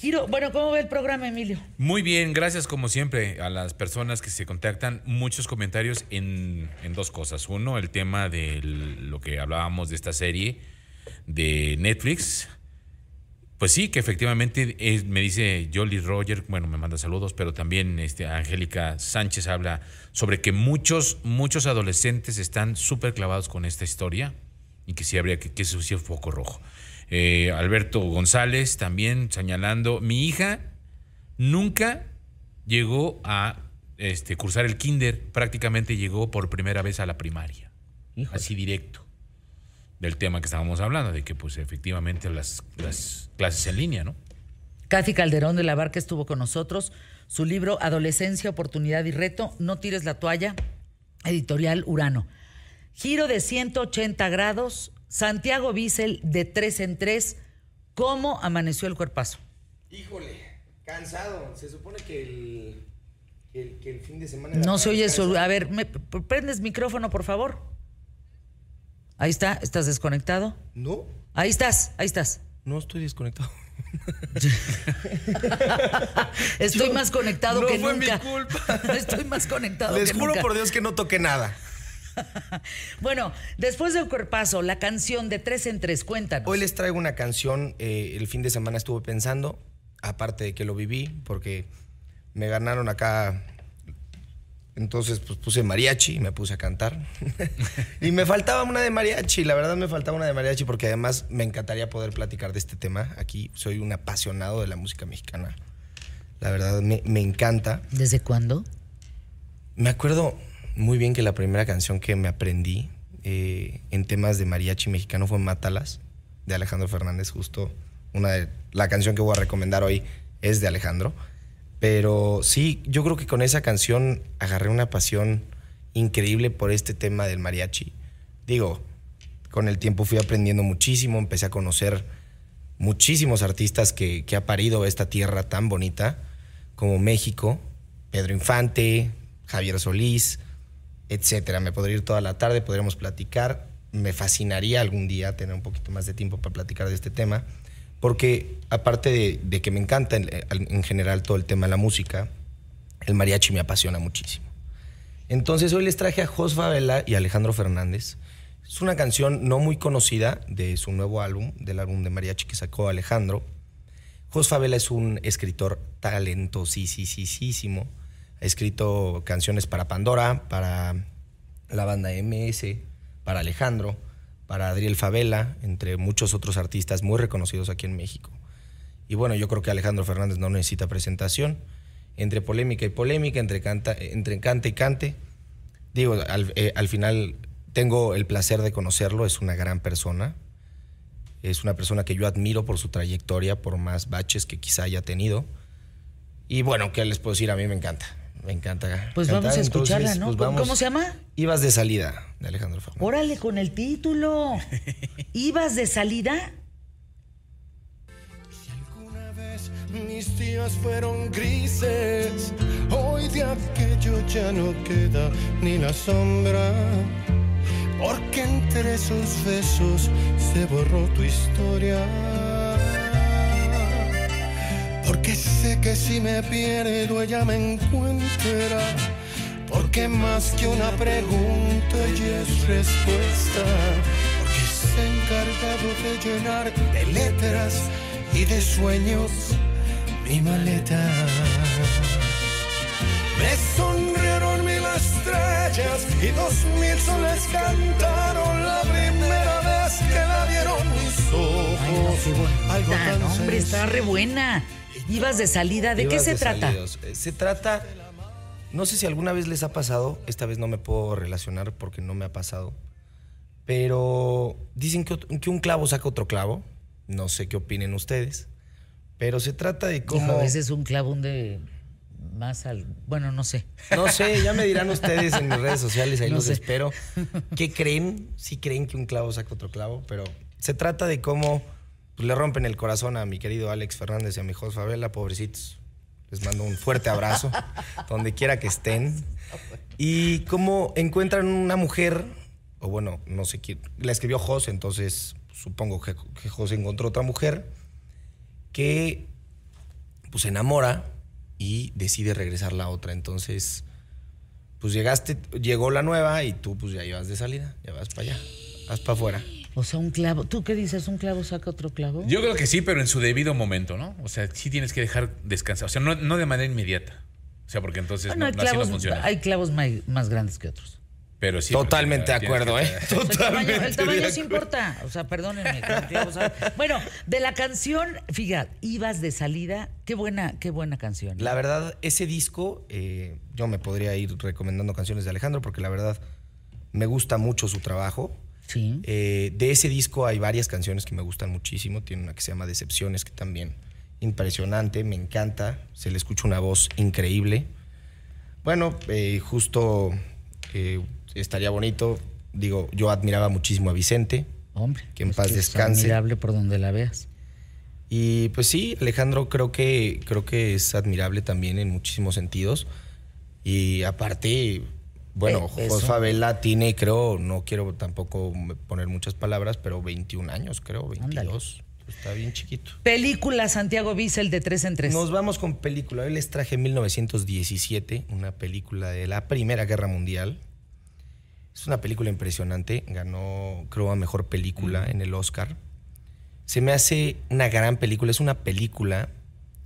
Giro, bueno, ¿cómo ve el programa, Emilio? Muy bien, gracias como siempre a las personas que se contactan. Muchos comentarios en, en dos cosas. Uno, el tema de lo que hablábamos de esta serie de Netflix. Pues sí, que efectivamente me dice Jolly Roger, bueno, me manda saludos, pero también este, Angélica Sánchez habla sobre que muchos, muchos adolescentes están súper clavados con esta historia y que sí habría que, que eso foco rojo. Eh, Alberto González también señalando, mi hija nunca llegó a este, cursar el kinder, prácticamente llegó por primera vez a la primaria, así directo del tema que estábamos hablando, de que pues efectivamente las, las clases en línea, ¿no? Cathy Calderón de la Barca estuvo con nosotros. Su libro Adolescencia, Oportunidad y Reto, No tires la toalla, editorial Urano. Giro de 180 grados, Santiago Bissell de 3 en 3. ¿Cómo amaneció el cuerpazo? Híjole, cansado. Se supone que el, que el, fin de semana... No se oye eso. A ver, ¿me prendes micrófono, por favor? Ahí está, ¿estás desconectado? No. Ahí estás, ahí estás. No estoy desconectado. Estoy más conectado que fue nunca. mi culpa. Estoy más conectado Les que juro nunca. por Dios que no toqué nada. bueno, después del cuerpazo, la canción de tres en tres, cuéntanos. Hoy les traigo una canción, eh, el fin de semana estuve pensando, aparte de que lo viví, porque me ganaron acá entonces pues puse mariachi y me puse a cantar. y me faltaba una de mariachi, la verdad me faltaba una de mariachi porque además me encantaría poder platicar de este tema aquí. Soy un apasionado de la música mexicana. La verdad me, encanta. ¿Desde cuándo? Me acuerdo muy bien que la primera canción que me aprendí eh, en temas de mariachi mexicano fue Mátalas, de Alejandro Fernández, justo. Una de, la canción que voy a recomendar hoy es de Alejandro. Pero sí, yo creo que con esa canción agarré una pasión increíble por este tema del mariachi. Digo, con el tiempo fui aprendiendo muchísimo, empecé a conocer muchísimos artistas que, ha parido esta tierra tan bonita como México, Pedro Infante, Javier Solís, etcétera. Me podría ir toda la tarde, podríamos platicar. Me fascinaría algún día tener un poquito más de tiempo para platicar de este tema porque aparte de, que me encanta en, general todo el tema de la música, el mariachi me apasiona muchísimo. Entonces hoy les traje a Jos Favela y Alejandro Fernández. Es una canción no muy conocida de su nuevo álbum, del álbum de mariachi que sacó Alejandro. Jos Favela es un escritor talentosísimo. Ha escrito canciones para Pandora, para la banda MS, para Alejandro para Adriel Favela, entre muchos otros artistas muy reconocidos aquí en México. Y bueno, yo creo que Alejandro Fernández no necesita presentación. Entre polémica y polémica, entre, canta, entre cante y cante. Digo, al, eh, al final tengo el placer de conocerlo, es una gran persona. Es una persona que yo admiro por su trayectoria, por más baches que quizá haya tenido. Y bueno, ¿qué les puedo decir? A mí me encanta. Me encanta. Pues vamos a escucharla, ¿no? Pues ¿Cómo se llama? Ibas de salida, de Alejandro Fernández. Órale con el título. ¿Ibas de salida? Si alguna vez mis días fueron grises, hoy de aquello ya no queda ni la sombra. Porque entre esos besos se borró tu historia. Que si me pierdo ella me encuentra. Porque más que una pregunta ella es respuesta. Porque ha encargado de llenar de letras y de sueños mi maleta. Me sonrieron mil estrellas y dos mil soles cantaron la primera vez que la vieron mis ojos. Algo tan hombre, está re buena. Ibas de salida, ¿de qué se trata? Eh, se trata, no sé si alguna vez les ha pasado, esta vez no me puedo relacionar porque no me ha pasado, pero dicen que, un clavo saca otro clavo, no sé qué opinen ustedes, pero se trata de cómo... a veces un clavo de más al... Bueno, no sé. No sé, ya me dirán ustedes en mis redes sociales, ahí los espero. ¿Qué creen? Sí creen que un clavo saca otro clavo, pero se trata de cómo pues, le rompen el corazón a mi querido Alex Fernández y a mi Jos Favela, pobrecitos. Les mando un fuerte abrazo, donde quiera que estén. Y cómo encuentran una mujer, o bueno, no sé quién, la escribió Jos, entonces supongo que, que Jos encontró otra mujer, que pues se enamora y decide regresar la otra. Entonces, pues llegaste, llegó la nueva y tú pues ya ibas de salida, ya vas para allá, vas para afuera. O sea, un clavo. ¿Tú qué dices? ¿Un clavo saca otro clavo? Yo creo que sí, pero en su debido momento, ¿no? O sea, sí tienes que dejar descansar. O sea, no, no de manera inmediata. O sea, porque entonces Bueno, no, hay, no, así no clavos, funciona. hay clavos más grandes que otros. Pero sí. Totalmente de acuerdo, que- ¿eh? El tamaño, Totalmente. el tamaño sí importa. O sea, perdónenme. clavos. Bueno, de la canción, fíjate, ibas de salida. Qué buena, qué buena canción. La verdad, ese disco, eh, yo me podría ir recomendando canciones de Alejandro porque la verdad me gusta mucho su trabajo. Sí. Eh, de ese disco hay varias canciones que me gustan muchísimo. Tiene una que se llama Decepciones, que también impresionante, me encanta. Se le escucha una voz increíble. Bueno, eh, justo eh, estaría bonito. Digo, yo admiraba muchísimo a Vicente. Hombre. que en es paz es descanse. admirable por donde la veas. Y pues sí, Alejandro creo que, creo que es admirable también en muchísimos sentidos. Y aparte, bueno, Eh. Jos Favela tiene, creo, no quiero tampoco poner muchas palabras, pero 21 años, creo, 22. Está bien chiquito. Película Santiago Bissell de tres en tres. Nos vamos con película. Hoy les traje 1917, una película de la Primera Guerra Mundial. Es una película impresionante. Ganó, creo, a mejor película en el Oscar. Se me hace una gran película. Es una película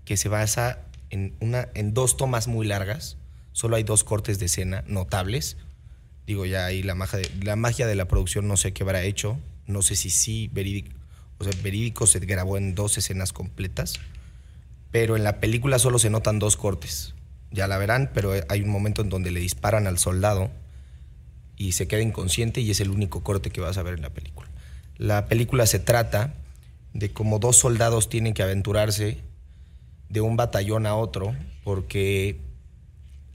que se basa en, una, en dos tomas muy largas. Solo hay dos cortes de escena notables. Digo, ya ahí la magia de la, magia de la producción no sé qué habrá hecho. No sé si sí, verídico, o sea, verídico se grabó en dos escenas completas pero en la película solo se notan dos cortes. Ya la verán, pero hay un momento en donde le disparan al soldado y se queda inconsciente y es el único corte que vas a ver en la película. La película se trata de cómo dos soldados tienen que aventurarse de un batallón a otro porque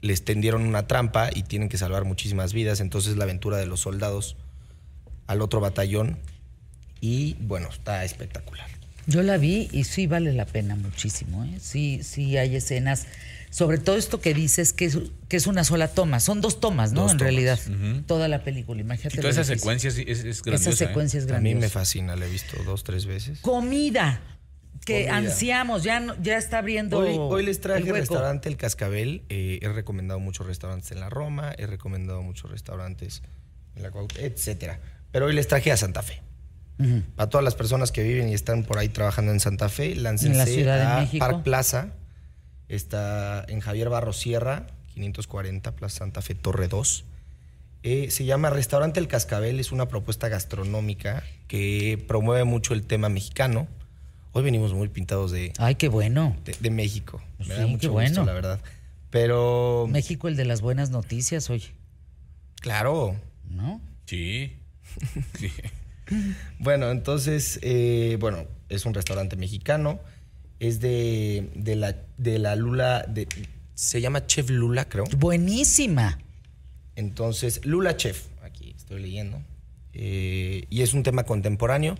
les tendieron una trampa y tienen que salvar muchísimas vidas. Entonces la aventura de los soldados al otro batallón y bueno, está espectacular. Yo la vi y sí vale la pena muchísimo. ¿eh? Sí, sí hay escenas. Sobre todo esto que dices que es, que es una sola toma. Son dos tomas, ¿no? Dos en tomas. realidad. Toda la película. Imagínate. Y toda esa difícil. secuencia es, es, es grandiosa. Esa ¿eh? secuencia es A mí me grandiosa. fascina, la he visto dos, tres veces. Comida. Que Comida. ansiamos. Ya, no- ya está abriendo. Hoy, hoy les el traje hueco. restaurante El Cascabel. Eh, he recomendado muchos restaurantes en la Roma, he recomendado muchos restaurantes en la Cuaut, etcétera. Pero hoy les traje a Santa Fe. Para todas las personas que viven y están por ahí trabajando en Santa Fe, láncense En la Ciudad de a México. Park Plaza. Está en Javier Barros Sierra, 540, Plaza Santa Fe, Torre 2. Eh, se llama Restaurante El Cascabel, es una propuesta gastronómica que promueve mucho el tema mexicano. Hoy venimos muy pintados de, Ay, qué bueno. de, de México. Me Sí, da mucho qué gusto, bueno. la verdad. Pero, México, el de las buenas noticias, oye. claro. ¿No? Sí. Sí. Bueno, entonces, eh, bueno, es un restaurante mexicano. Es de, de la, de la Lula. De, se llama Chef Lula, creo. Buenísima. Entonces, Lula Chef, aquí estoy leyendo. Eh, y es un tema contemporáneo.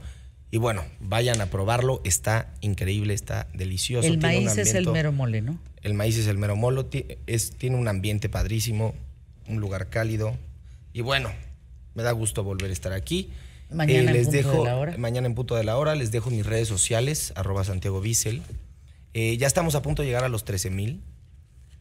Y bueno, vayan a probarlo. Está increíble, está delicioso. el tiene maíz es el mero mole, ¿no? El maíz es el mero molo. ti- Es, tiene un ambiente padrísimo, un lugar cálido. Y bueno, me da gusto volver a estar aquí. Eh, Mañana en les punto de la hora. Mañana en punto de la hora. Les dejo mis redes sociales, arroba Santiago Bissell. Eh, ya estamos a punto de llegar a los 13 mil.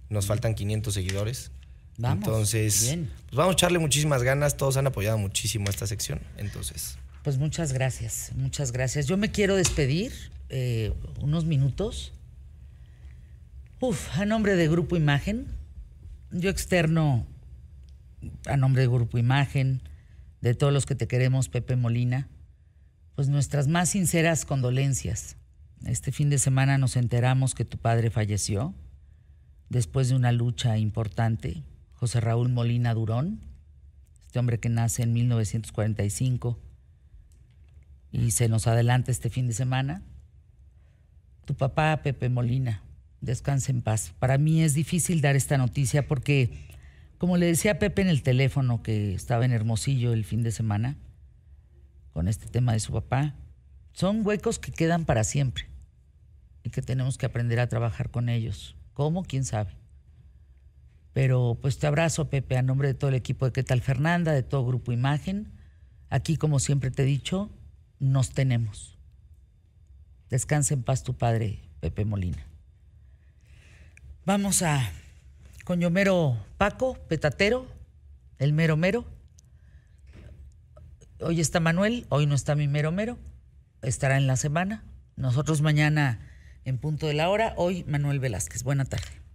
Nos faltan 500 seguidores. Vamos, Entonces, bien. pues vamos a echarle muchísimas ganas. Todos han apoyado muchísimo esta sección. Entonces, Pues muchas gracias, muchas gracias. Yo me quiero despedir eh, unos minutos. Uf, a nombre de Grupo Imagen, yo externo a nombre de Grupo Imagen, de todos los que te queremos, Pepe Molina, pues nuestras más sinceras condolencias. Este fin de semana nos enteramos que tu padre falleció después de una lucha importante, José Raúl Molina Durón, este hombre que nace en 1945 y se nos adelanta este fin de semana. Tu papá, Pepe Molina, descanse en paz. Para mí es difícil dar esta noticia porque, como le decía a Pepe en el teléfono que estaba en Hermosillo el fin de semana, con este tema de su papá, son huecos que quedan para siempre y que tenemos que aprender a trabajar con ellos. ¿Cómo? ¿Quién sabe? Pero pues te abrazo, Pepe, a nombre de todo el equipo de ¿Qué tal Fernanda? De todo Grupo Imagen. Aquí, como siempre te he dicho, nos tenemos. Descansa en paz tu padre, Pepe Molina. Vamos a con Yomero Paco, petatero, el mero mero. Hoy está Manuel, hoy no está mi mero mero. Estará en la semana. Nosotros mañana en punto de la hora. Hoy Manuel Velázquez. Buena tarde.